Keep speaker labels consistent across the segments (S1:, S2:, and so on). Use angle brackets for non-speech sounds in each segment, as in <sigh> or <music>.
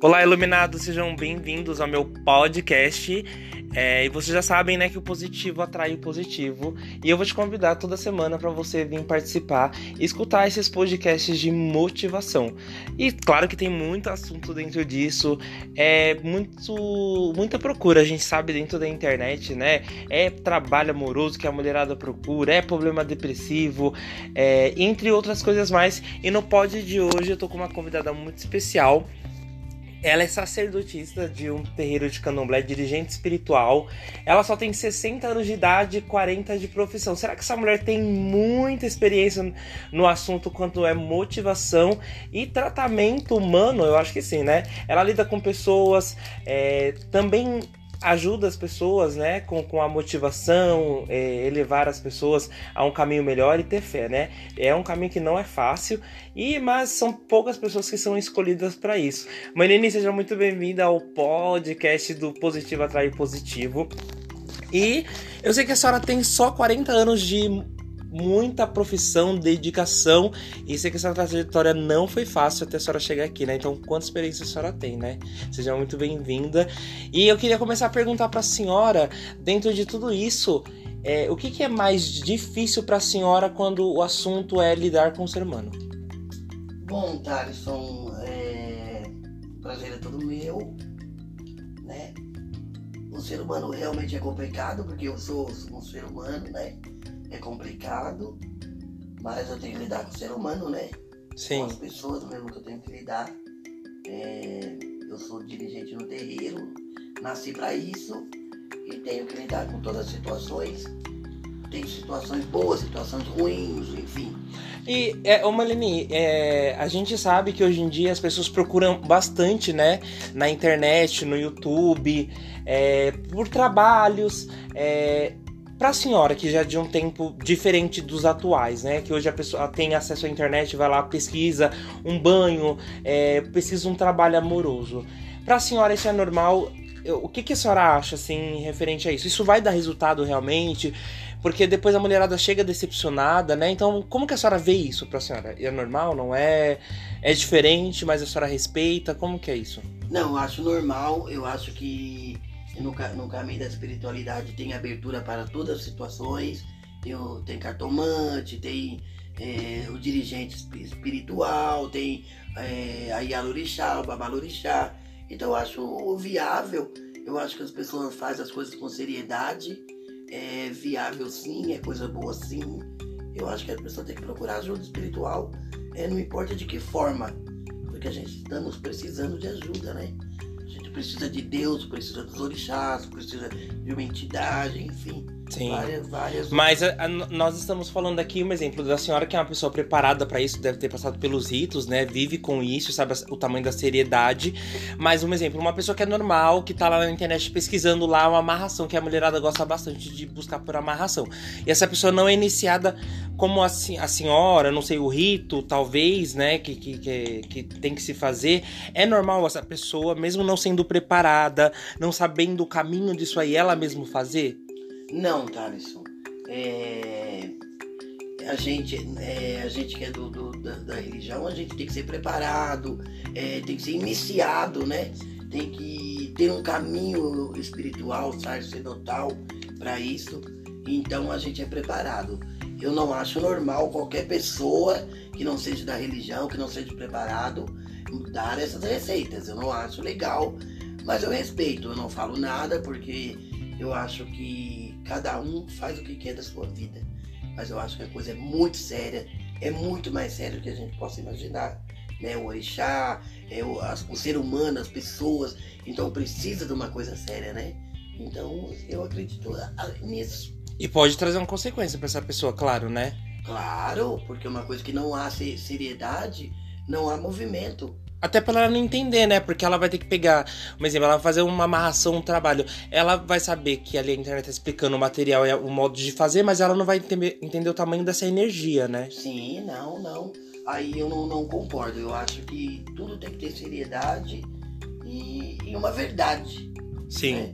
S1: Olá, iluminados, sejam bem-vindos ao meu podcast. É, e vocês já sabem, né, que o positivo atrai o positivo. E eu vou te convidar toda semana para você vir participar e escutar esses podcasts de motivação. E claro que tem muito assunto dentro disso, é muito, muita procura, a gente sabe dentro da internet, né? É trabalho amoroso que a mulherada procura, é problema depressivo, é, entre outras coisas mais. E no pod de hoje eu tô com uma convidada muito especial. Ela é sacerdotista de um terreiro de candomblé, dirigente espiritual. Ela só tem 60 anos de idade e 40 de profissão. Será que essa mulher tem muita experiência no assunto quanto é motivação e tratamento humano? Eu acho que sim, né? Ela lida com pessoas, é, também ajuda as pessoas, né, com, com a motivação, é, elevar as pessoas a um caminho melhor e ter fé, né? É um caminho que não é fácil, e mas são poucas pessoas que são escolhidas para isso. Manine, seja muito bem-vinda ao podcast do Positivo Atrair Positivo. E eu sei que a senhora tem só 40 anos de muita profissão, dedicação. E sei que essa trajetória não foi fácil até a senhora chegar aqui, né? Então, quanta experiência a senhora tem, né? Seja muito bem-vinda. E eu queria começar a perguntar para a senhora, dentro de tudo isso, é, o que, que, é mais difícil para a senhora quando o assunto é lidar com o ser humano?
S2: Bom, Thaleson, é... o prazer é todo meu, né? O ser humano realmente é complicado, porque eu sou um ser humano, né? É complicado, mas eu tenho que lidar com o ser humano, né?
S1: Sim.
S2: Com as pessoas mesmo que eu tenho que lidar. É, eu sou dirigente no terreiro, nasci para isso e tenho que lidar com todas as situações. Tem situações boas, situações ruins, enfim.
S1: E, é, ô Malini, é, a gente sabe que hoje em dia as pessoas procuram bastante, né, na internet, no YouTube, é, por trabalhos, é, para a senhora que já é de um tempo diferente dos atuais, né? Que hoje a pessoa tem acesso à internet, vai lá, pesquisa um banho, é, pesquisa um trabalho amoroso. Para a senhora isso é normal? O que, que a senhora acha, assim, referente a isso? Isso vai dar resultado realmente? Porque depois a mulherada chega decepcionada, né? Então, como que a senhora vê isso pra senhora? É normal, não é? É diferente, mas a senhora respeita? Como que é isso?
S2: Não, eu acho normal. Eu acho que no, no caminho da espiritualidade tem abertura para todas as situações, tem, o, tem cartomante, tem é, o dirigente espiritual, tem é, a Yalorixá, o Babalorixá. Então eu acho viável, eu acho que as pessoas fazem as coisas com seriedade, é viável sim, é coisa boa sim. Eu acho que a pessoa tem que procurar ajuda espiritual, é, não importa de que forma, porque a gente estamos precisando de ajuda, né? Precisa de Deus, precisa dos orixás, precisa de uma entidade, enfim.
S1: Sim.
S2: Várias, várias.
S1: Mas a, a, nós estamos falando aqui um exemplo da senhora que é uma pessoa preparada para isso, deve ter passado pelos ritos, né? Vive com isso, sabe o tamanho da seriedade. Mas um exemplo, uma pessoa que é normal, que tá lá na internet pesquisando lá uma amarração, que a mulherada gosta bastante de buscar por amarração. E essa pessoa não é iniciada como a, a senhora, não sei, o rito, talvez, né? Que, que, que, que tem que se fazer. É normal essa pessoa, mesmo não sendo preparada, não sabendo o caminho disso aí, ela mesmo fazer?
S2: Não, Thaleson. É, a, gente, é, a gente que é do, do da, da, religião, a gente tem que ser preparado, é, tem que ser iniciado, né? Tem que ter um caminho espiritual, sacerdotal para isso. Então a gente é preparado. Eu não acho normal qualquer pessoa que não seja da religião, que não seja preparado, dar essas receitas. Eu não acho legal, mas eu respeito. Eu não falo nada porque eu acho que Cada um faz o que quer da sua vida. Mas eu acho que a coisa é muito séria, é muito mais séria do que a gente possa imaginar. Né? O orixá, é o, as, o ser humano, as pessoas. Então precisa de uma coisa séria, né? Então eu acredito nisso.
S1: E pode trazer uma consequência para essa pessoa, claro, né?
S2: Claro, porque uma coisa que não há seriedade, não há movimento.
S1: Até pra ela não entender, né? Porque ela vai ter que pegar, um exemplo, ela vai fazer uma amarração, um trabalho. Ela vai saber que ali a internet tá explicando o material e o modo de fazer, mas ela não vai entender, entender o tamanho dessa energia, né?
S2: Sim, não, não. Aí eu não, não concordo. Eu acho que tudo tem que ter seriedade e, e uma verdade.
S1: Sim.
S2: Né?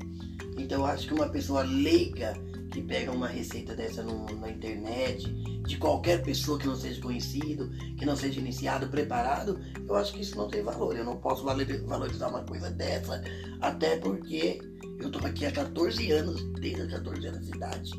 S2: Então eu acho que uma pessoa leiga que pega uma receita dessa no, na internet, de qualquer pessoa que não seja conhecido, que não seja iniciado, preparado, eu acho que isso não tem valor. Eu não posso valorizar uma coisa dessa, até porque eu tô aqui há 14 anos, desde os 14 anos de idade.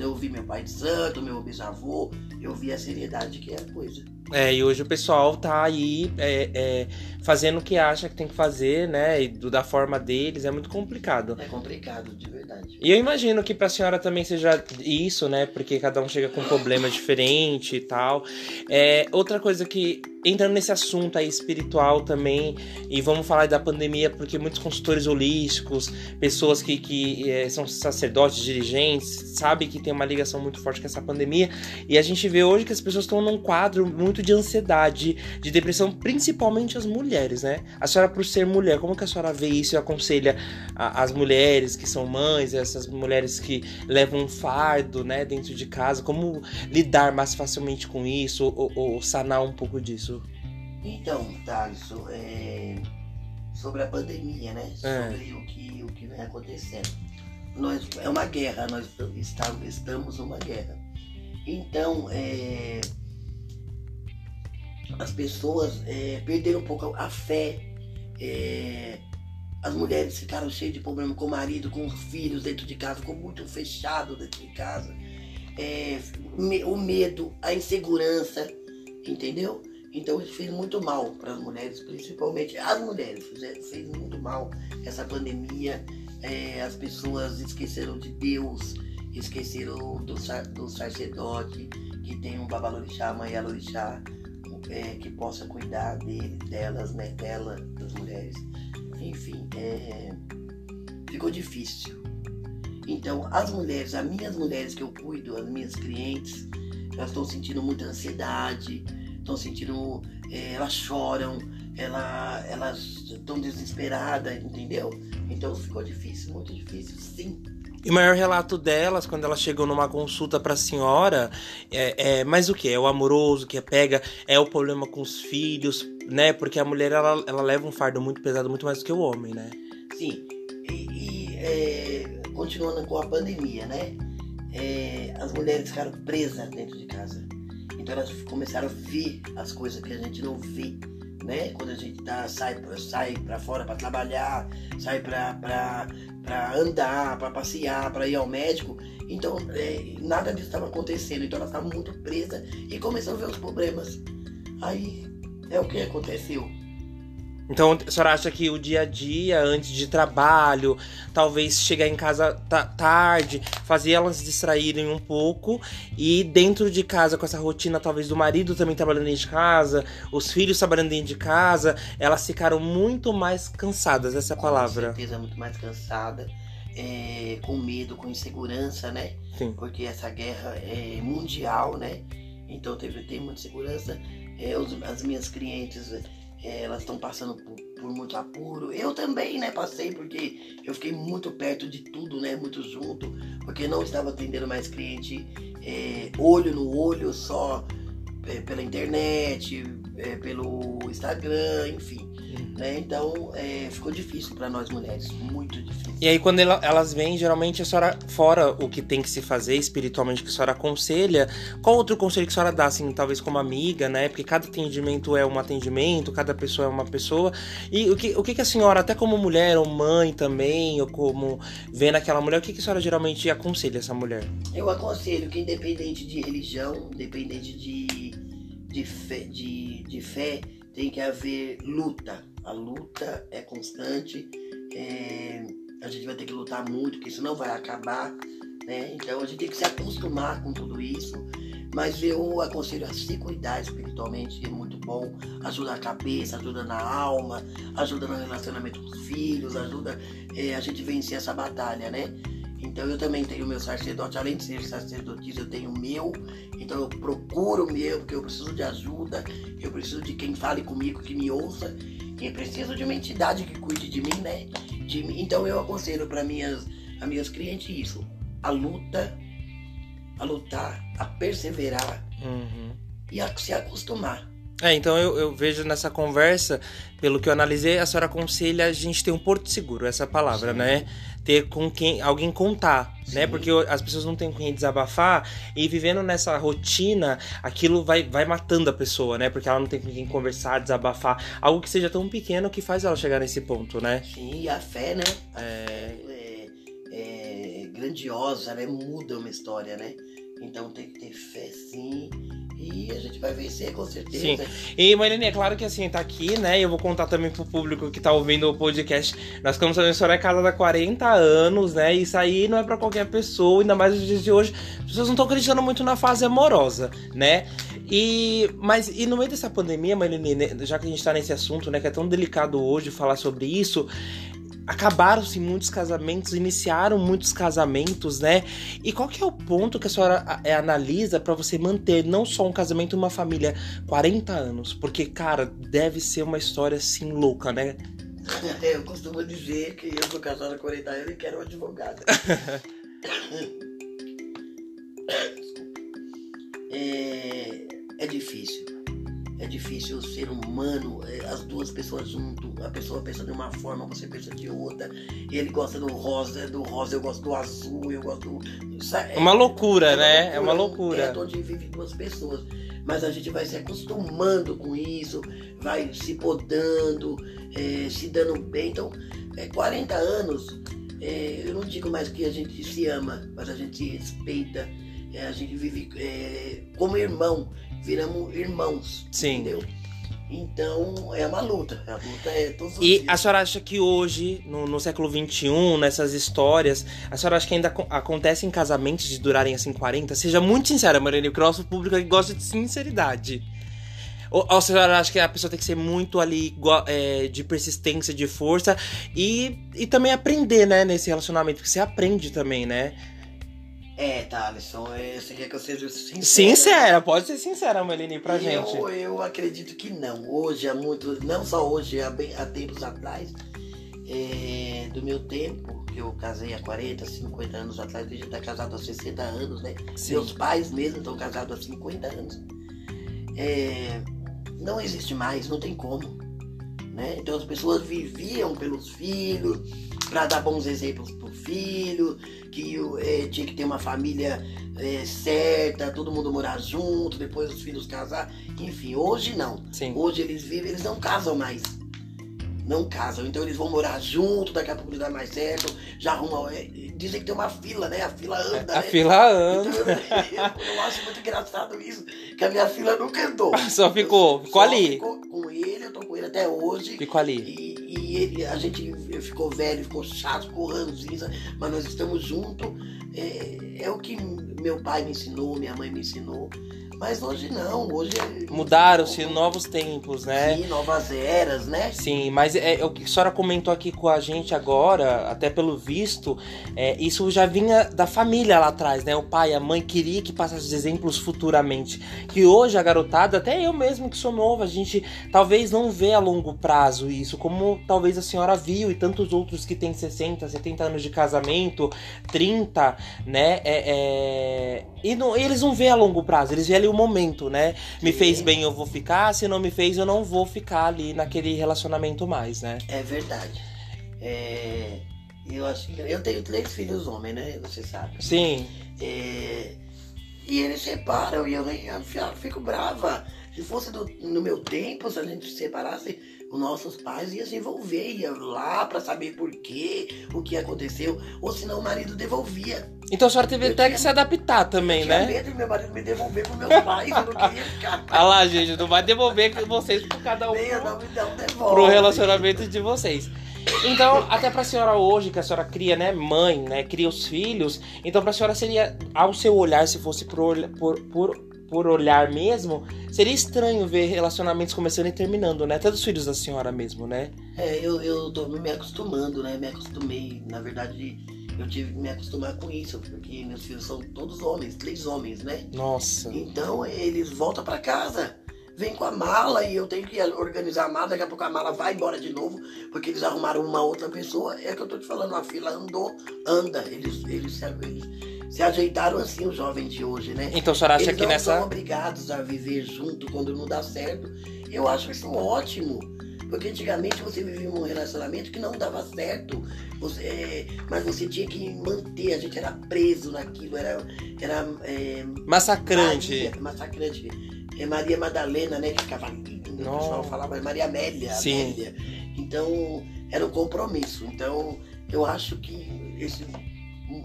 S2: Então eu vi meu pai de santo, meu bisavô, eu vi a seriedade que é a coisa.
S1: É, e hoje o pessoal tá aí é, é, fazendo o que acha que tem que fazer, né? E do, da forma deles, é muito complicado.
S2: É complicado, de verdade.
S1: E eu imagino que pra senhora também seja isso, né? Porque cada um chega com um problema diferente e tal. É, outra coisa que, entrando nesse assunto aí espiritual também, e vamos falar da pandemia, porque muitos consultores holísticos, pessoas que, que é, são sacerdotes, dirigentes, sabem que tem uma ligação muito forte com essa pandemia. E a gente vê hoje que as pessoas estão num quadro muito de ansiedade, de depressão, principalmente as mulheres, né? A senhora, por ser mulher, como que a senhora vê isso e aconselha a, as mulheres que são mães, essas mulheres que levam um fardo, né, dentro de casa, como lidar mais facilmente com isso ou, ou sanar um pouco disso?
S2: Então, Thaleson, é... sobre a pandemia, né? É. Sobre o que, o que vem acontecendo. Nós, é uma guerra, nós estamos, estamos numa guerra. Então, é, as pessoas é, perderam um pouco a fé. É, as mulheres ficaram cheias de problema com o marido, com os filhos dentro de casa, ficou muito fechado dentro de casa. É, o medo, a insegurança, entendeu? Então isso fez muito mal para as mulheres, principalmente as mulheres, fez, fez muito mal essa pandemia. É, as pessoas esqueceram de Deus, esqueceram do, do sacerdote, que tem um babalorixá, mãe alorixá, é, que possa cuidar delas, né? Dela, das mulheres. Enfim, é, ficou difícil. Então, as mulheres, as minhas mulheres que eu cuido, as minhas clientes, elas estão sentindo muita ansiedade, estão sentindo. É, elas choram, ela, elas estão desesperadas, entendeu? Então ficou difícil, muito difícil, sim.
S1: E o maior relato delas, quando elas chegam numa consulta para a senhora, é, é mais o que? É o amoroso que pega, é o problema com os filhos, né? Porque a mulher ela, ela leva um fardo muito pesado, muito mais do que o homem, né?
S2: Sim. E, e é, continuando com a pandemia, né? É, as mulheres ficaram presas dentro de casa. Então elas começaram a ver as coisas que a gente não vê né? Quando a gente tá, sai, sai para fora para trabalhar, sai para andar, para passear, para ir ao médico. Então, é, nada disso estava acontecendo. Então, ela estava muito presa e começou a ver os problemas. Aí, é o que aconteceu.
S1: Então, a senhora acha que o dia a dia, antes de trabalho, talvez chegar em casa tarde, fazer elas se distraírem um pouco e dentro de casa, com essa rotina, talvez do marido também trabalhando dentro de casa, os filhos trabalhando dentro de casa, elas ficaram muito mais cansadas, essa é a palavra.
S2: Com certeza, muito mais cansada, é, com medo, com insegurança, né?
S1: Sim.
S2: Porque essa guerra é mundial, né? Então teve, tem muita segurança. É, os, as minhas clientes elas estão passando por, por, muito apuro. Eu também, né, passei porque eu fiquei muito perto de tudo, né, muito junto, porque não estava atendendo mais cliente é, olho no olho, só é, pela internet, é, pelo Instagram, enfim. Uhum. Né? Então ficou difícil para nós mulheres, muito difícil.
S1: E aí quando elas vêm, geralmente a senhora, fora o que tem que se fazer espiritualmente, que a senhora aconselha, qual outro conselho que a senhora dá, assim, talvez como amiga, né? Porque cada atendimento é um atendimento, cada pessoa é uma pessoa. E o que, o que a senhora, até como mulher ou mãe também, ou como vendo aquela mulher, o que a senhora geralmente aconselha essa mulher?
S2: Eu aconselho que independente de religião, independente de, de, fé, de, de fé tem que haver luta. A luta é constante. É, a gente vai ter que lutar muito, porque isso não vai acabar. Né? Então a gente tem que se acostumar com tudo isso. Mas eu aconselho a se cuidar espiritualmente, é muito bom. Ajuda a cabeça, ajuda na alma, ajuda no relacionamento com os filhos, ajuda é, a gente vencer essa batalha, né? Então eu também tenho meu sacerdote, além de ser sacerdotisa, eu tenho o meu. Então eu procuro o meu, porque eu preciso de ajuda, eu preciso de quem fale comigo, que me ouça, e preciso de uma entidade que cuide de mim, né? De mim. Então eu aconselho para minhas, as minhas clientes isso: a luta, a lutar, a perseverar
S1: uhum.
S2: e a se acostumar.
S1: É, então eu, eu, vejo nessa conversa, pelo que eu analisei, a senhora aconselha a gente ter um porto seguro, essa palavra, Sim. né? Ter com quem alguém contar, né? Sim. né? Porque as pessoas não têm com quem desabafar e vivendo nessa rotina, aquilo vai, vai matando a pessoa, né? Porque ela não tem com quem conversar, desabafar, algo que seja tão pequeno que faz ela chegar nesse ponto, né?
S2: Sim, e a fé, né? A é... Fé é, é grandiosa, né? Muda uma história, né? Então tem que ter fé sim. E a gente vai vencer com certeza. Sim.
S1: E Marilene, é claro que assim, tá aqui, né? Eu vou contar também pro público que tá ouvindo o podcast. Nós que a senhora é casada há 40 anos, né? Isso aí não é para qualquer pessoa, ainda mais nos dias de hoje. As pessoas não estão acreditando muito na fase amorosa, né? E, mas, e no meio dessa pandemia, Marilene, né, já que a gente tá nesse assunto, né? Que é tão delicado hoje falar sobre isso acabaram-se muitos casamentos, iniciaram muitos casamentos, né? E qual que é o ponto que a senhora é, analisa para você manter não só um casamento, uma família 40 anos? Porque, cara, deve ser uma história assim louca, né? <laughs>
S2: Eu costumo dizer que eu sou casado há 40 anos e quero um advogado. <laughs> é, é difícil é difícil o ser humano, é, as duas pessoas junto, a pessoa pensa de uma forma, você pensa de outra. Ele gosta do rosa, do rosa eu gosto do azul, eu gosto do.
S1: É uma loucura, é, né? É uma loucura.
S2: É onde vive duas pessoas. Mas a gente vai se acostumando com isso, vai se podando, é, se dando bem. Então, é, 40 anos, é, eu não digo mais que a gente se ama, mas a gente se respeita. É, a gente vive é, como irmão viramos irmãos. Sim. Entendeu? Então é uma luta. A luta é todos os
S1: E
S2: dias.
S1: a senhora acha que hoje, no, no século XXI, nessas histórias, a senhora acha que ainda acontecem casamentos de durarem assim 40? Seja muito sincera, Mariane, porque o nosso público aqui gosta de sinceridade. Ou, ou a senhora acha que a pessoa tem que ser muito ali é, de persistência, de força e, e também aprender, né, nesse relacionamento? Porque você aprende também, né?
S2: É, Thaleson, você quer que eu seja sincera?
S1: Sincera, pode ser sincera, Melanie, pra
S2: eu,
S1: gente.
S2: Eu acredito que não. Hoje, há muito, não só hoje, há, bem, há tempos atrás, é, do meu tempo, que eu casei há 40, 50 anos atrás, eu já tá casado há 60 anos, né? Sim. Meus pais mesmo estão casados há 50 anos. É, não existe mais, não tem como. Né? Então as pessoas viviam pelos filhos, para dar bons exemplos pro filho, que é, tinha que ter uma família é, certa, todo mundo morar junto, depois os filhos casar. Enfim, hoje não. Sim. Hoje eles vivem, eles não casam mais. Não casam, então eles vão morar junto, daqui a pouco eles dá mais certo, já arrumam. É, dizem que tem uma fila, né? A fila anda.
S1: A
S2: né?
S1: fila anda. Então,
S2: eu, eu, acho muito engraçado isso, que a minha fila nunca andou. <laughs>
S1: Só ficou, ficou
S2: só
S1: ali.
S2: Ficou com ele, eu tô com ele até hoje.
S1: Ficou ali.
S2: E, e ele, a gente ficou velho, ficou chato, ficou ranzinza, mas nós estamos juntos. É, é o que meu pai me ensinou, minha mãe me ensinou. Mas hoje não, hoje
S1: é Mudaram-se novos tempos, né?
S2: Sim, novas eras, né?
S1: Sim, mas é, é, o que a senhora comentou aqui com a gente agora, até pelo visto, é, isso já vinha da família lá atrás, né? O pai, a mãe queria que passasse exemplos futuramente. Que hoje a garotada, até eu mesmo que sou novo, a gente talvez não vê a longo prazo isso, como talvez a senhora viu e tantos outros que têm 60, 70 anos de casamento, 30, né? É, é... E, não, eles não vê a longo prazo, eles vê ali o momento, né? Me Sim. fez bem, eu vou ficar, se não me fez, eu não vou ficar ali naquele relacionamento mais, né?
S2: É verdade. É... Eu acho que eu tenho três filhos homens, né? Você sabe.
S1: Sim.
S2: É... E eles separam e eu, eu fico brava. Se fosse do, no meu tempo, se a gente se separasse, os nossos pais iam se envolver, ia lá para saber por quê, o que aconteceu, ou senão o marido devolvia.
S1: Então a senhora teve eu até tinha, que se adaptar também,
S2: eu
S1: né?
S2: Eu medo de meu marido me devolver pros meus pais, eu não queria ficar.
S1: Olha lá, gente, não vai devolver vocês por cada um. Nem,
S2: não, não devolve.
S1: Pro relacionamento de vocês. Então, até pra senhora hoje, que a senhora cria, né, mãe, né, cria os filhos, então pra senhora seria, ao seu olhar, se fosse por, por, por por olhar mesmo, seria estranho ver relacionamentos começando e terminando, né? Até dos filhos da senhora mesmo, né?
S2: É, eu, eu tô me acostumando, né? Me acostumei. Na verdade, eu tive que me acostumar com isso, porque meus filhos são todos homens, três homens, né?
S1: Nossa.
S2: Então eles voltam para casa. Vem com a mala e eu tenho que organizar a mala, daqui a pouco a mala vai embora de novo, porque eles arrumaram uma outra pessoa. É que eu tô te falando, a fila andou, anda. Eles, eles, eles se ajeitaram assim os jovens de hoje, né?
S1: Então a senhora acha
S2: Eles
S1: que
S2: não
S1: nessa.
S2: são obrigados a viver junto quando não dá certo. Eu acho isso ótimo. Porque antigamente você vivia um relacionamento que não dava certo. Você, é, mas você tinha que manter, a gente era preso naquilo, era, era é,
S1: Massacrante.
S2: Maria, massacrante. É Maria Madalena, né? Que ficava ali, o pessoal falava é Maria Amélia,
S1: Sim.
S2: Amélia. Então, era um compromisso. Então, eu acho que esse.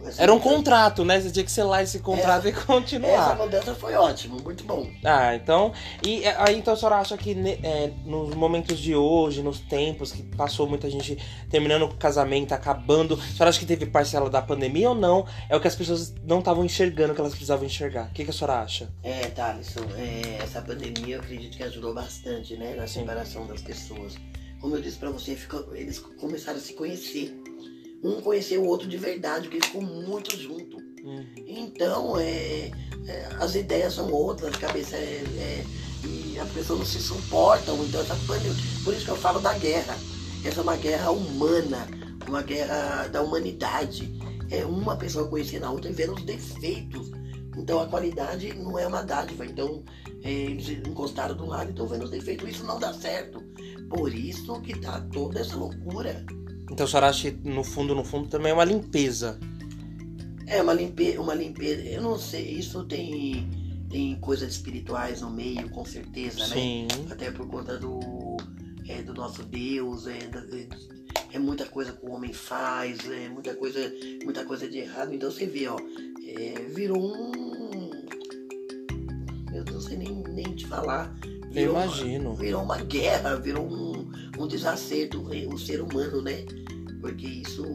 S2: Essa
S1: Era um
S2: mudança-
S1: contrato, né? Você tinha que selar esse contrato e
S2: Essa
S1: continuar.
S2: mudança foi ótima, muito bom.
S1: Ah, então. E é, aí então a senhora acha que ne- é, nos momentos de hoje, nos tempos que passou muita gente terminando o casamento, acabando, a senhora acha que teve parcela da pandemia ou não? É o que as pessoas não estavam enxergando que elas precisavam enxergar. O que, que a senhora acha?
S2: É, Thalisson, é, essa pandemia eu acredito que ajudou bastante, né? Na separação das pessoas. Como eu disse pra você, ficou- eles começaram a se conhecer. Um conheceu o outro de verdade, porque ficou muito junto. Então, é, é, as ideias são outras, a cabeça é, é- E as pessoas não se suportam. Então, essa pandemia. Por isso que eu falo da guerra. Essa é uma guerra humana, uma guerra da humanidade. É uma pessoa conhecendo a outra e vendo os defeitos. Então, a qualidade não é uma dádiva. Então, é, eles encostaram do lado e estão vendo os defeitos. Isso não dá certo. Por isso que tá toda essa loucura.
S1: Então a senhora acha que no fundo, no fundo, também é uma limpeza.
S2: É uma limpeza, uma limpeza. Eu não sei, isso tem, tem coisas espirituais no meio, com certeza, né?
S1: Sim.
S2: Até por conta do, é, do nosso Deus, é, é, é muita coisa que o homem faz, é muita coisa, muita coisa de errado. Então você vê, ó, é, virou um. Eu não sei nem, nem te falar.
S1: Eu
S2: Virou uma-
S1: imagino.
S2: virou uma guerra, virou um, um desacerto eh, o ser humano, né? Porque isso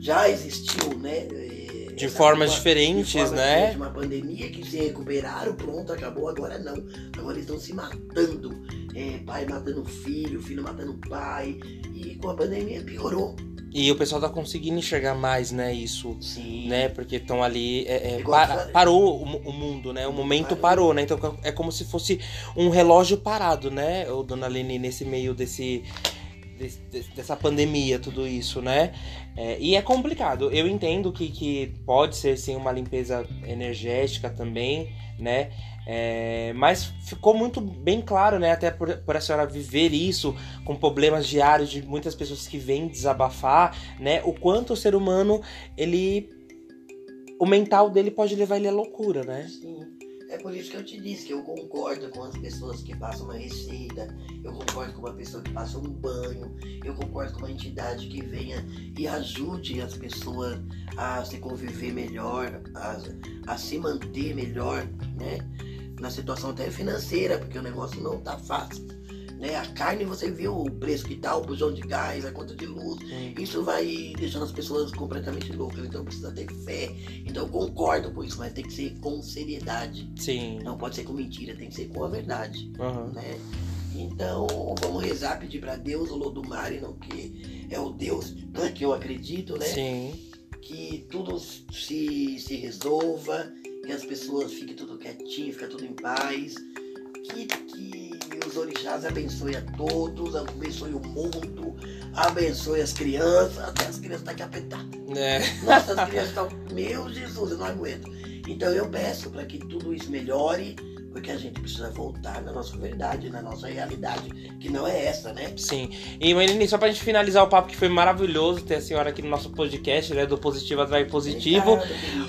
S2: já existiu, né? Eh,
S1: De
S2: essa-
S1: formas
S2: uma-
S1: diferentes,
S2: de forma
S1: né?
S2: diferente, Uma pandemia que se recuperaram, pronto, acabou, agora não. Agora eles estão se matando. Eh, pai matando filho, filho matando pai. E com a pandemia piorou.
S1: E o pessoal tá conseguindo enxergar mais, né, isso.
S2: Sim.
S1: Né, porque estão ali. é, é, para- parou o, o mundo, né? O momento parou, né? Então é como se fosse um relógio parado, né, o dona Lene, nesse meio desse. desse- desse- dessa pandemia, tudo isso, né? É, e é complicado. Eu entendo que, que pode ser sim uma limpeza energética também, né? É, mas ficou muito bem claro, né? Até por, por a senhora viver isso com problemas diários de muitas pessoas que vêm desabafar, né? O quanto o ser humano, ele. O mental dele pode levar ele à loucura, né?
S2: Sim. É por isso que eu te disse que eu concordo com as pessoas que passam uma receita, eu concordo com uma pessoa que passa um banho, eu concordo com uma entidade que venha e ajude as pessoas a se conviver melhor, a, a se manter melhor, né? Na situação até financeira, porque o negócio não tá fácil. Né? A carne, você viu o preço que tá, o bujão de gás, a conta de luz, isso vai deixando as pessoas completamente loucas, então precisa ter fé. Então eu concordo com isso, mas tem que ser com seriedade.
S1: Sim.
S2: Não pode ser com mentira, tem que ser com a verdade,
S1: Aham.
S2: né? Então vamos rezar, pedir para Deus, o Lodumare, não que é o Deus que eu acredito, né?
S1: Sim.
S2: Que tudo se, se resolva, que as pessoas fiquem tudo quietinho, fica tudo em paz, que, que os orixás abençoem a todos, abençoe o mundo, abençoe as crianças, até as crianças estão aqui apertadas.
S1: É.
S2: Nossa, as crianças estão. Meu Jesus, eu não aguento. Então eu peço para que tudo isso melhore, porque a gente precisa voltar na nossa verdade, na nossa realidade, que não é essa, né?
S1: Sim. E, Marilene, só pra gente finalizar o papo, que foi maravilhoso ter a senhora aqui no nosso podcast, né? Do Positivo Atrai Positivo.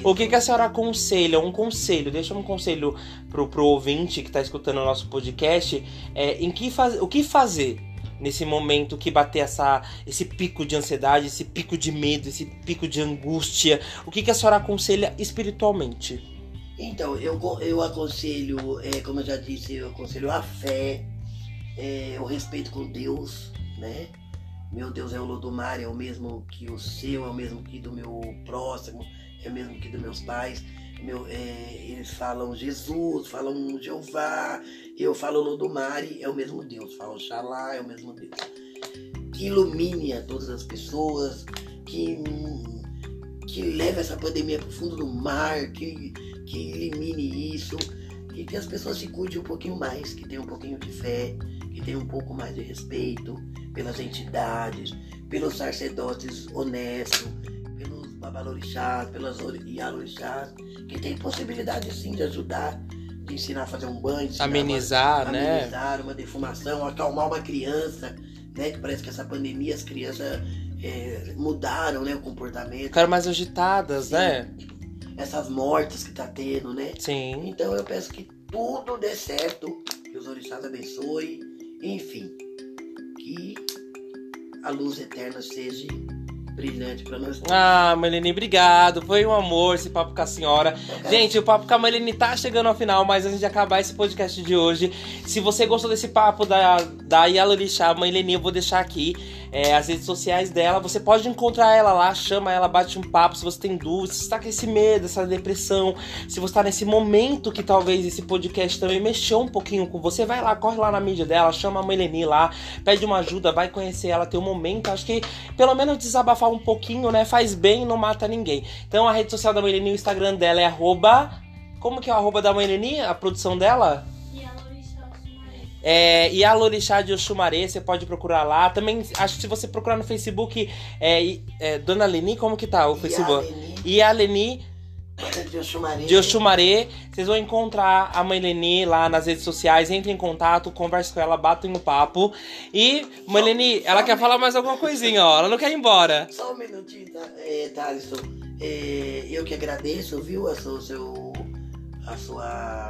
S1: O que, que a senhora aconselha? Um conselho, deixa um conselho pro, pro ouvinte que tá escutando o nosso podcast. É, em que faz, o que fazer nesse momento que bater essa, esse pico de ansiedade, esse pico de medo, esse pico de angústia? O que, que a senhora aconselha espiritualmente?
S2: Então, eu, eu aconselho, é, como eu já disse, eu aconselho a fé, é, o respeito com Deus, né? Meu Deus é o Lodomar, é o mesmo que o seu, é o mesmo que do meu próximo, é o mesmo que dos meus pais. Meu, é, eles falam Jesus, falam Jeová, eu falo Lodomari, é o mesmo Deus, falam Xalá, é o mesmo Deus. Que ilumine a todas as pessoas, que, que leve essa pandemia para o fundo do mar, que, que elimine isso, e que as pessoas se cuidem um pouquinho mais, que tenham um pouquinho de fé, que tenham um pouco mais de respeito pelas entidades, pelos sacerdotes honestos, pelos babalorixás, pelas ialorixás, que tem possibilidade sim de ajudar, de ensinar a fazer um banho,
S1: amenizar,
S2: uma,
S1: né?
S2: Amenizar uma defumação, acalmar uma criança, né? Que parece que essa pandemia as crianças é, mudaram, né? O comportamento.
S1: Ficaram mais agitadas,
S2: Sim.
S1: né?
S2: Essas mortes que tá tendo, né?
S1: Sim.
S2: Então eu peço que tudo dê certo, que os orixás abençoem, enfim, que a luz eterna seja brilhante para nós todos.
S1: Ah, Marlene, obrigado. Foi um amor esse papo com a senhora. Gente, o papo com a Marlene tá chegando ao final, mas antes de acabar esse podcast de hoje, se você gostou desse papo da, da Yalorixá, Marlene, eu vou deixar aqui é, as redes sociais dela. Você pode encontrar ela lá, chama ela, bate um papo se você tem dúvidas, se você tá com esse medo, essa depressão, se você tá nesse momento que talvez esse podcast também mexeu um pouquinho com você, vai lá, corre lá na mídia dela, chama a Marlene lá, pede uma ajuda, vai conhecer ela, ter um momento. Acho que pelo menos desabafar um pouquinho, né? Faz bem não mata ninguém. Então a rede social da Marlene, o Instagram dela é arroba. Como que é o arroba da Marlene? A produção dela? É, e a Lorixá de Oxumaré, você pode procurar lá. Também, acho que se você procurar no Facebook, é, é, Dona Leni, como que tá o Facebook? E a Leni
S2: de Oxumaré.
S1: de Oxumaré, vocês vão encontrar a mãe Leni lá nas redes sociais, entrem em contato, converse com ela, batem um papo. E, mãe Leni, ela quer falar mais alguma coisinha, ó, ela não quer ir embora.
S2: Só um minutinho, tá? É, Thaleson, é, eu que agradeço, viu, a sua, seu, a sua,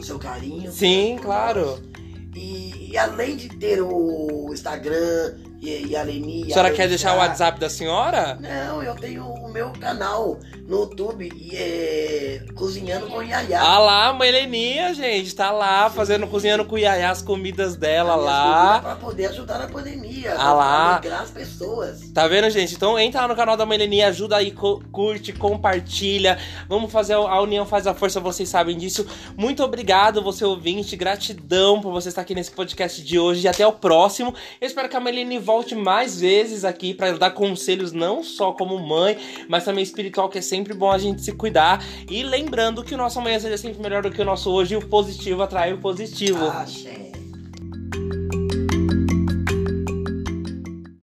S2: o seu carinho.
S1: Sim, claro.
S2: E, e além de ter o Instagram e, e a Leni...
S1: A senhora
S2: a
S1: quer deixar o WhatsApp da senhora?
S2: Não, eu tenho o meu canal no YouTube, e é Cozinhando com Yaya.
S1: Ah lá, mãe Leninha, gente, tá lá fazendo, cozinhando com Yaya as comidas dela lá.
S2: Para poder ajudar na pandemia.
S1: Ah lá.
S2: As pessoas.
S1: Tá vendo, gente? Então entra lá no canal da Mãe Leni, ajuda aí, curte, compartilha. Vamos fazer a a união faz a força, vocês sabem disso. Muito obrigado, você ouvinte, gratidão por você estar aqui nesse podcast de hoje e até o próximo. Eu espero que a Mãe Leni volte mais vezes aqui pra dar conselhos não só como mãe, mas também espiritual, que é sempre bom a gente se cuidar. E lembrando que o nosso amanhã seja sempre melhor do que o nosso hoje e o positivo atrai o positivo.
S2: Axé.